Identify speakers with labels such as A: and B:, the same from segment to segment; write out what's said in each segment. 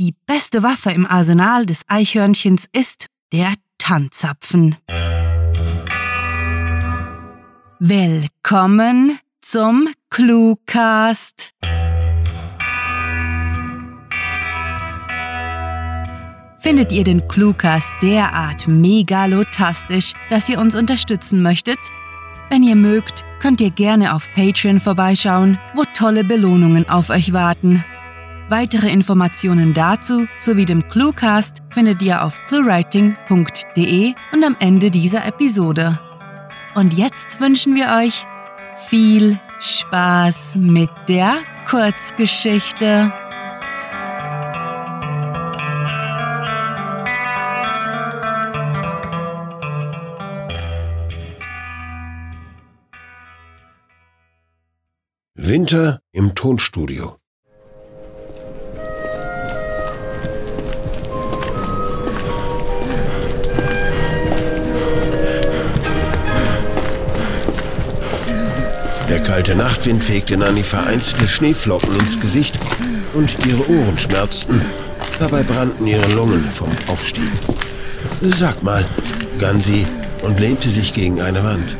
A: die beste Waffe im Arsenal des Eichhörnchens ist der Tanzapfen. Willkommen zum Cluecast. Findet ihr den Cluecast derart megalotastisch, dass ihr uns unterstützen möchtet? Wenn ihr mögt, könnt ihr gerne auf Patreon vorbeischauen, wo tolle Belohnungen auf euch warten. Weitere Informationen dazu sowie dem Cluecast findet ihr auf cluewriting.de und am Ende dieser Episode. Und jetzt wünschen wir euch viel Spaß mit der Kurzgeschichte.
B: Winter im Tonstudio. Kalte Nachtwind fegte Nanny vereinzelte Schneeflocken ins Gesicht und ihre Ohren schmerzten. Dabei brannten ihre Lungen vom Aufstieg. Sag mal, begann sie und lehnte sich gegen eine Wand.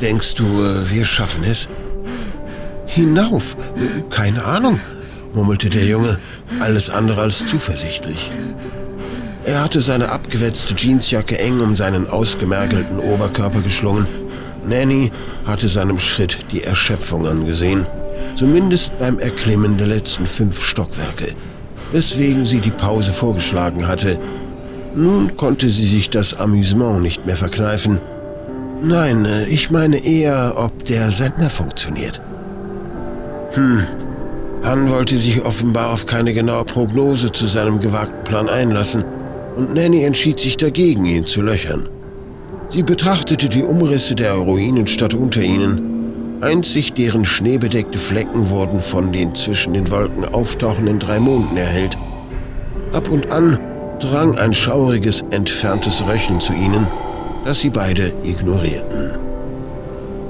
B: Denkst du, äh, wir schaffen es? Hinauf? Keine Ahnung, murmelte der Junge, alles andere als zuversichtlich. Er hatte seine abgewetzte Jeansjacke eng um seinen ausgemergelten Oberkörper geschlungen. Nanny hatte seinem Schritt die Erschöpfung angesehen, zumindest beim Erklimmen der letzten fünf Stockwerke, weswegen sie die Pause vorgeschlagen hatte. Nun konnte sie sich das Amüsement nicht mehr verkneifen. Nein, ich meine eher, ob der Sender funktioniert. Hm. Han wollte sich offenbar auf keine genaue Prognose zu seinem gewagten Plan einlassen, und Nanny entschied sich dagegen, ihn zu löchern. Sie betrachtete die Umrisse der Ruinenstadt unter ihnen. Einzig deren schneebedeckte Flecken wurden von den zwischen den Wolken auftauchenden drei Monden erhellt. Ab und an drang ein schauriges, entferntes Röcheln zu ihnen, das sie beide ignorierten.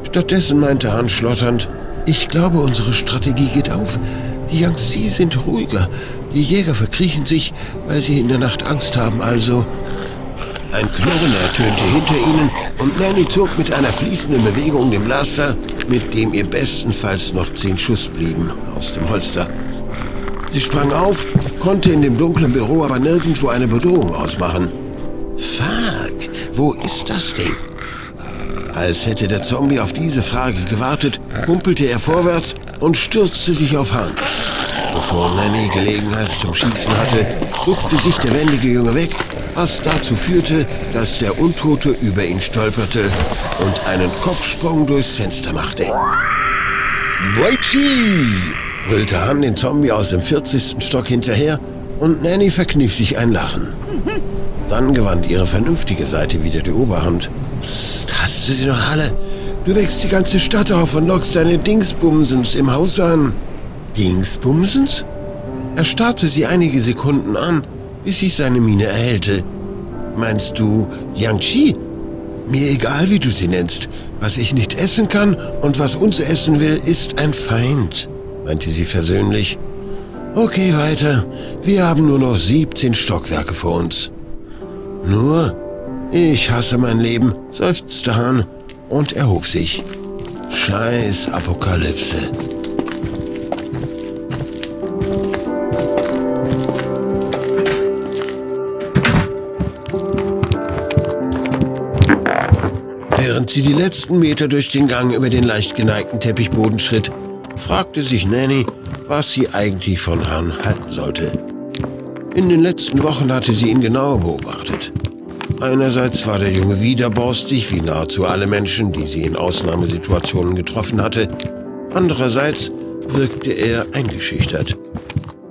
B: Stattdessen meinte Han schlotternd, ich glaube, unsere Strategie geht auf. Die Yangtze sind ruhiger. Die Jäger verkriechen sich, weil sie in der Nacht Angst haben, also... Ein Knurren ertönte hinter ihnen und Nanny zog mit einer fließenden Bewegung den Blaster, mit dem ihr bestenfalls noch zehn Schuss blieben, aus dem Holster. Sie sprang auf, konnte in dem dunklen Büro aber nirgendwo eine Bedrohung ausmachen. Fuck, wo ist das Ding? Als hätte der Zombie auf diese Frage gewartet, humpelte er vorwärts und stürzte sich auf Han. Bevor Nanny Gelegenheit zum Schießen hatte, duckte sich der wendige Junge weg, was dazu führte, dass der Untote über ihn stolperte und einen Kopfsprung durchs Fenster machte. Braichi! brüllte Han den Zombie aus dem 40. Stock hinterher und Nanny verkniff sich ein Lachen. Dann gewann ihre vernünftige Seite wieder die Oberhand. Psst, hast du sie noch alle? Du wächst die ganze Stadt auf und lockst deine Dingsbumsens im Haus an. Dingsbumsens? Er starrte sie einige Sekunden an, bis sich seine Miene erhellte. Meinst du Yangchi? Mir egal, wie du sie nennst. Was ich nicht essen kann und was uns essen will, ist ein Feind, meinte sie versöhnlich. Okay, weiter. Wir haben nur noch 17 Stockwerke vor uns. Nur, ich hasse mein Leben, seufzte Hahn und erhob sich. Scheiß Apokalypse. Während sie die letzten Meter durch den Gang über den leicht geneigten Teppichboden schritt, fragte sich Nanny, was sie eigentlich von Hahn halten sollte. In den letzten Wochen hatte sie ihn genauer beobachtet. Einerseits war der Junge widerborstig, wie nahezu alle Menschen, die sie in Ausnahmesituationen getroffen hatte. Andererseits wirkte er eingeschüchtert.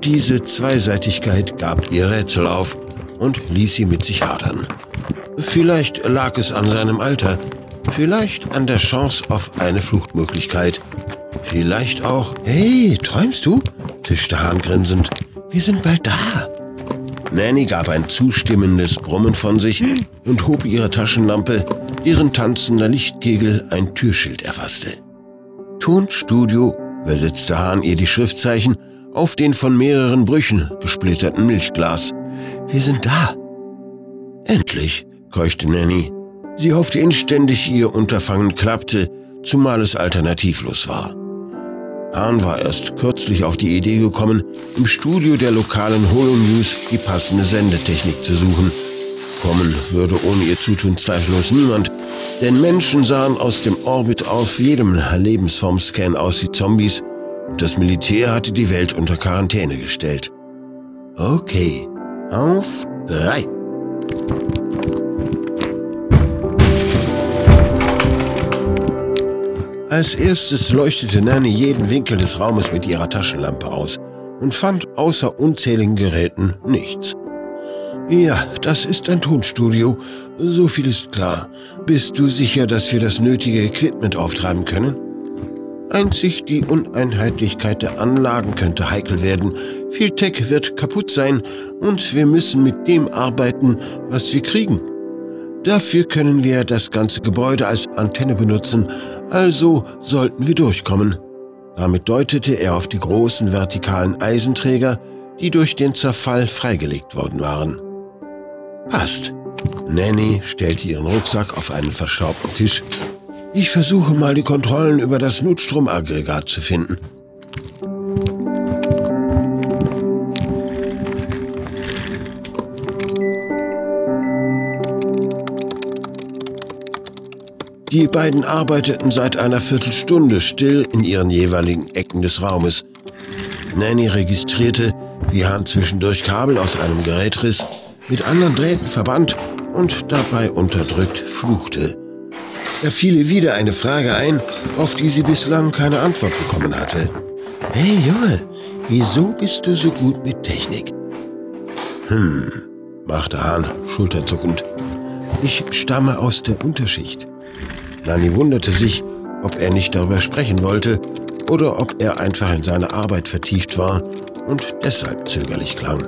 B: Diese Zweiseitigkeit gab ihr Rätsel auf und ließ sie mit sich hadern. Vielleicht lag es an seinem Alter, vielleicht an der Chance auf eine Fluchtmöglichkeit, vielleicht auch... Hey, träumst du? tischte Hahn grinsend. Wir sind bald da. Nanny gab ein zustimmendes Brummen von sich und hob ihre Taschenlampe, deren tanzender Lichtkegel ein Türschild erfasste. Tonstudio, übersetzte Hahn ihr die Schriftzeichen, auf den von mehreren Brüchen gesplitterten Milchglas. Wir sind da. Endlich, keuchte Nanny. Sie hoffte inständig, ihr Unterfangen klappte, zumal es alternativlos war. Hahn war erst kürzlich auf die Idee gekommen, im Studio der lokalen Holonews die passende Sendetechnik zu suchen. Kommen würde ohne ihr Zutun zweifellos niemand, denn Menschen sahen aus dem Orbit auf jedem Lebensformscan aus wie Zombies und das Militär hatte die Welt unter Quarantäne gestellt. Okay, auf drei. Als erstes leuchtete Nanny jeden Winkel des Raumes mit ihrer Taschenlampe aus und fand außer unzähligen Geräten nichts. Ja, das ist ein Tonstudio. So viel ist klar. Bist du sicher, dass wir das nötige Equipment auftreiben können? Einzig die Uneinheitlichkeit der Anlagen könnte heikel werden. Viel Tech wird kaputt sein und wir müssen mit dem arbeiten, was wir kriegen. Dafür können wir das ganze Gebäude als Antenne benutzen, also sollten wir durchkommen. Damit deutete er auf die großen vertikalen Eisenträger, die durch den Zerfall freigelegt worden waren. Passt. Nanny stellte ihren Rucksack auf einen verschraubten Tisch. Ich versuche mal die Kontrollen über das Notstromaggregat zu finden. Die beiden arbeiteten seit einer Viertelstunde still in ihren jeweiligen Ecken des Raumes. Nanny registrierte, wie Hahn zwischendurch Kabel aus einem Gerät riss, mit anderen Drähten verband und dabei unterdrückt fluchte. Da fiel ihr wieder eine Frage ein, auf die sie bislang keine Antwort bekommen hatte. Hey Junge, wieso bist du so gut mit Technik? Hm, machte Hahn schulterzuckend. Ich stamme aus der Unterschicht. Nani wunderte sich, ob er nicht darüber sprechen wollte oder ob er einfach in seine Arbeit vertieft war und deshalb zögerlich klang.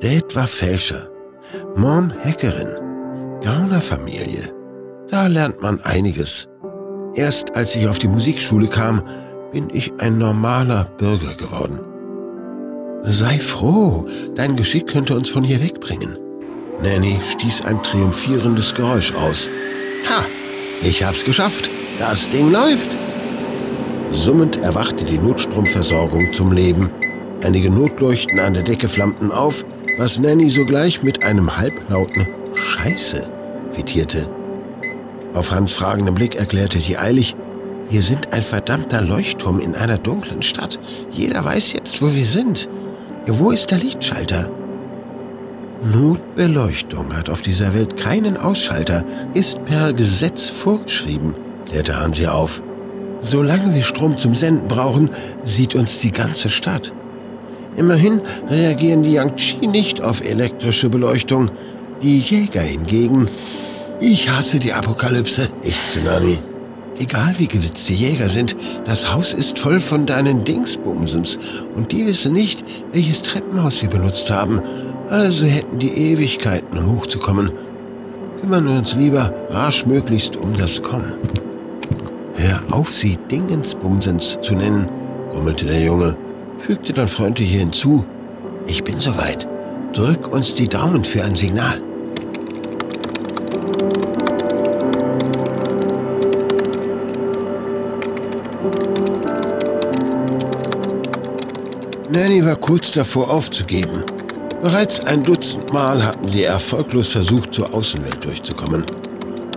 B: Dad war Fälscher, Mom Hackerin, Gaunerfamilie. Da lernt man einiges. Erst als ich auf die Musikschule kam, bin ich ein normaler Bürger geworden. Sei froh, dein Geschick könnte uns von hier wegbringen. Nanny stieß ein triumphierendes Geräusch aus. Ha, ich hab's geschafft. Das Ding läuft. Summend erwachte die Notstromversorgung zum Leben. Einige Notleuchten an der Decke flammten auf, was Nanny sogleich mit einem halblauten Scheiße quittierte. Auf Hans fragendem Blick erklärte sie eilig, wir sind ein verdammter Leuchtturm in einer dunklen Stadt. Jeder weiß jetzt, wo wir sind. Wo ist der Lichtschalter? Notbeleuchtung hat auf dieser Welt keinen Ausschalter, ist per Gesetz vorgeschrieben, klärte Hansi auf. Solange wir Strom zum Senden brauchen, sieht uns die ganze Stadt. Immerhin reagieren die Yangtze nicht auf elektrische Beleuchtung, die Jäger hingegen. Ich hasse die Apokalypse, ich Tsunami. Egal wie gewitzt die Jäger sind, das Haus ist voll von deinen Dingsbumsens und die wissen nicht, welches Treppenhaus wir benutzt haben also hätten die Ewigkeiten, um hochzukommen. Kümmern wir uns lieber rasch möglichst um das Kommen. Hör auf, sie Dingensbumsens zu nennen, grummelte der Junge, fügte dann freundlich hinzu. Ich bin soweit. Drück uns die Daumen für ein Signal. Nanny war kurz davor aufzugeben. Bereits ein Dutzend Mal hatten sie erfolglos versucht, zur Außenwelt durchzukommen.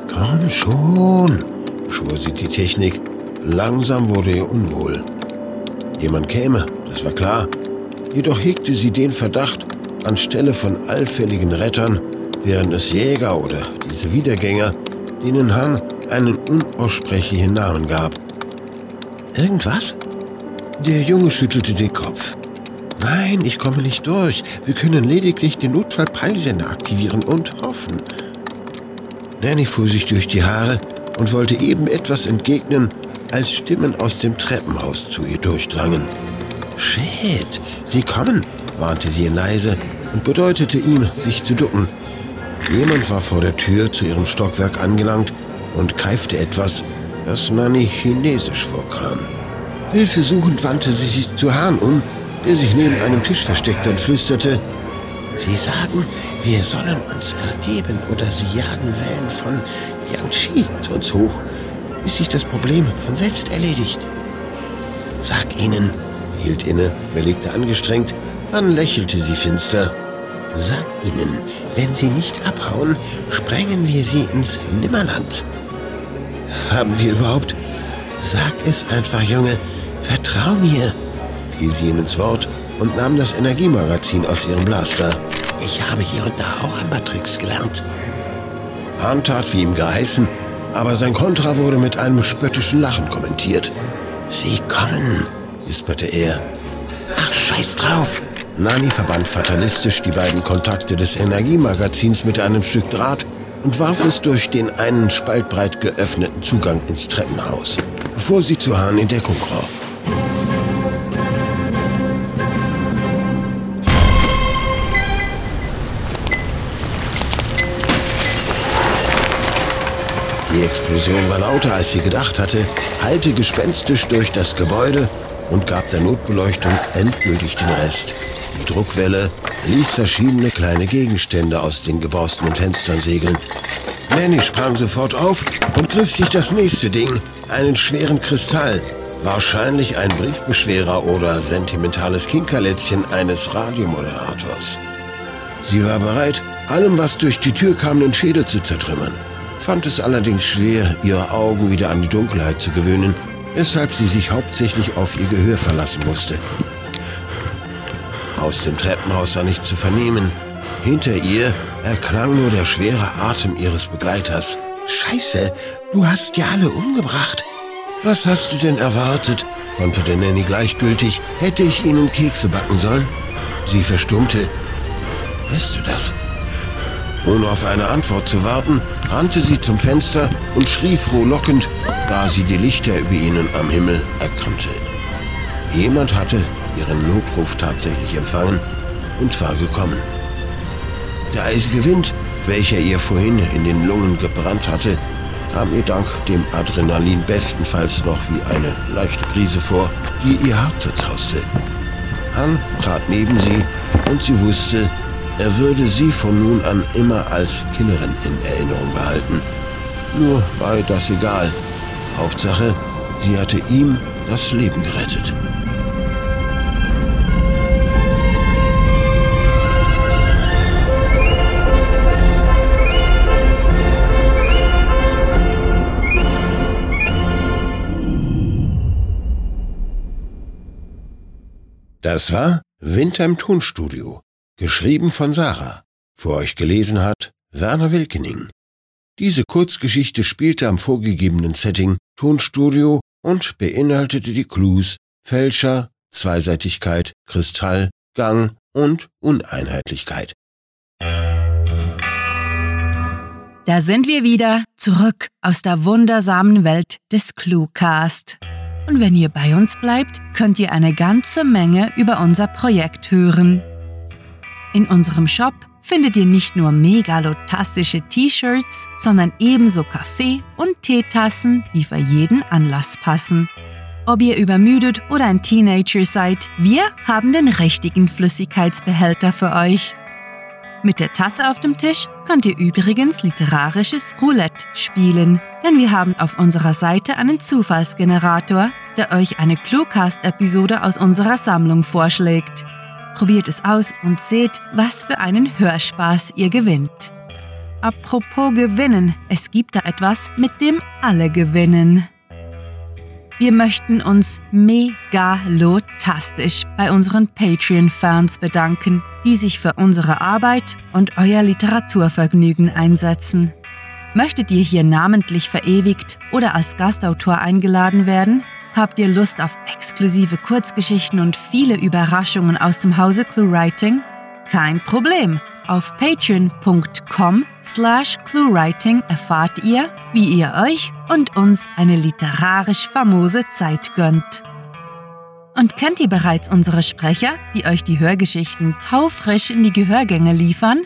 B: Komm schon, schwor sie die Technik. Langsam wurde ihr unwohl. Jemand käme, das war klar. Jedoch hegte sie den Verdacht, anstelle von allfälligen Rettern wären es Jäger oder diese Wiedergänger, denen Han einen unaussprechlichen Namen gab. Irgendwas? Der Junge schüttelte den Kopf. Nein, ich komme nicht durch. Wir können lediglich den Notfallpeilsender aktivieren und hoffen. Nanny fuhr sich durch die Haare und wollte eben etwas entgegnen, als Stimmen aus dem Treppenhaus zu ihr durchdrangen. Shit, sie kommen, warnte sie leise und bedeutete ihm, sich zu ducken. Jemand war vor der Tür zu ihrem Stockwerk angelangt und keifte etwas, das Nanny chinesisch vorkam. Hilfesuchend wandte sie sich zu Hahn um der sich neben einem Tisch versteckte und flüsterte, Sie sagen, wir sollen uns ergeben oder Sie jagen Wellen von Yangshi zu uns hoch, bis sich das Problem von selbst erledigt. Sag ihnen, sie hielt inne, überlegte angestrengt, dann lächelte sie finster. Sag ihnen, wenn sie nicht abhauen, sprengen wir sie ins Nimmerland. Haben wir überhaupt? Sag es einfach, Junge, vertrau mir, fiel sie ihm ins Wort und nahm das Energiemagazin aus ihrem Blaster. Ich habe hier und da auch ein paar Tricks gelernt. Hahn tat wie ihm geheißen, aber sein Kontra wurde mit einem spöttischen Lachen kommentiert. Sie kommen, wisperte er. Ach, scheiß drauf! Nani verband fatalistisch die beiden Kontakte des Energiemagazins mit einem Stück Draht und warf es durch den einen spaltbreit geöffneten Zugang ins Treppenhaus, bevor sie zu Hahn in Deckung kroch. Die Explosion war lauter, als sie gedacht hatte, hallte gespenstisch durch das Gebäude und gab der Notbeleuchtung endgültig den Rest. Die Druckwelle ließ verschiedene kleine Gegenstände aus den geborstenen Fenstern segeln. Nanny sprang sofort auf und griff sich das nächste Ding, einen schweren Kristall, wahrscheinlich ein Briefbeschwerer oder sentimentales Kinkerlätzchen eines Radiomoderators. Sie war bereit, allem, was durch die Tür kam, den Schädel zu zertrümmern fand es allerdings schwer, ihre Augen wieder an die Dunkelheit zu gewöhnen, weshalb sie sich hauptsächlich auf ihr Gehör verlassen musste. Aus dem Treppenhaus war nichts zu vernehmen. Hinter ihr erklang nur der schwere Atem ihres Begleiters. Scheiße, du hast ja alle umgebracht. Was hast du denn erwartet? konterte Nanny gleichgültig. Hätte ich ihnen Kekse backen sollen? Sie verstummte. Weißt du das? Ohne auf eine Antwort zu warten, rannte sie zum Fenster und schrie frohlockend, da sie die Lichter über ihnen am Himmel erkannte. Jemand hatte ihren Notruf tatsächlich empfangen und war gekommen. Der eisige Wind, welcher ihr vorhin in den Lungen gebrannt hatte, kam ihr dank dem Adrenalin bestenfalls noch wie eine leichte Brise vor, die ihr Hart zerzauste. Han trat neben sie und sie wusste, er würde sie von nun an immer als Killerin in Erinnerung behalten. Nur war das egal. Hauptsache, sie hatte ihm das Leben gerettet. Das war Winter im Tonstudio Geschrieben von Sarah. Für euch gelesen hat Werner Wilkening. Diese Kurzgeschichte spielte am vorgegebenen Setting Tonstudio und beinhaltete die Clues Fälscher, Zweiseitigkeit, Kristall, Gang und Uneinheitlichkeit.
A: Da sind wir wieder zurück aus der wundersamen Welt des Cluecast. Und wenn ihr bei uns bleibt, könnt ihr eine ganze Menge über unser Projekt hören. In unserem Shop findet ihr nicht nur megalotastische T-Shirts, sondern ebenso Kaffee- und Teetassen, die für jeden Anlass passen. Ob ihr übermüdet oder ein Teenager seid, wir haben den richtigen Flüssigkeitsbehälter für euch. Mit der Tasse auf dem Tisch könnt ihr übrigens literarisches Roulette spielen, denn wir haben auf unserer Seite einen Zufallsgenerator, der euch eine Cluecast-Episode aus unserer Sammlung vorschlägt. Probiert es aus und seht, was für einen Hörspaß ihr gewinnt. Apropos gewinnen, es gibt da etwas, mit dem alle gewinnen. Wir möchten uns megalotastisch bei unseren Patreon-Fans bedanken, die sich für unsere Arbeit und euer Literaturvergnügen einsetzen. Möchtet ihr hier namentlich verewigt oder als Gastautor eingeladen werden? Habt ihr Lust auf exklusive Kurzgeschichten und viele Überraschungen aus dem Hause ClueWriting? Kein Problem. Auf patreon.com slash cluewriting erfahrt ihr, wie ihr euch und uns eine literarisch famose Zeit gönnt. Und kennt ihr bereits unsere Sprecher, die euch die Hörgeschichten taufrisch in die Gehörgänge liefern?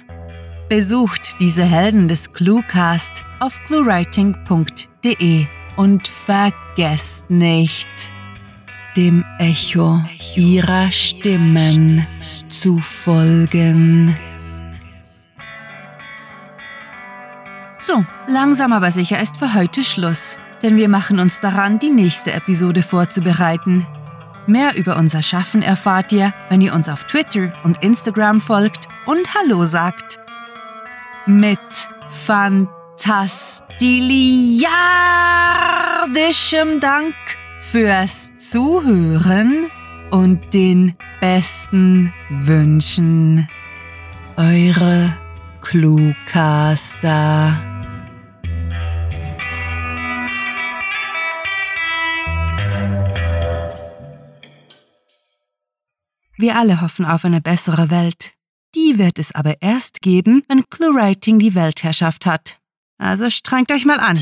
A: Besucht diese Helden des Cluecast auf cluewriting.de und vergesst nicht, dem Echo ihrer Stimmen zu folgen. So, langsam aber sicher ist für heute Schluss, denn wir machen uns daran, die nächste Episode vorzubereiten. Mehr über unser Schaffen erfahrt ihr, wenn ihr uns auf Twitter und Instagram folgt und Hallo sagt. Mit fantastiliardischem Dank fürs Zuhören und den besten Wünschen. Eure Cluecaster. Wir alle hoffen auf eine bessere Welt. Die wird es aber erst geben, wenn ClueWriting die Weltherrschaft hat. Also strengt euch mal an.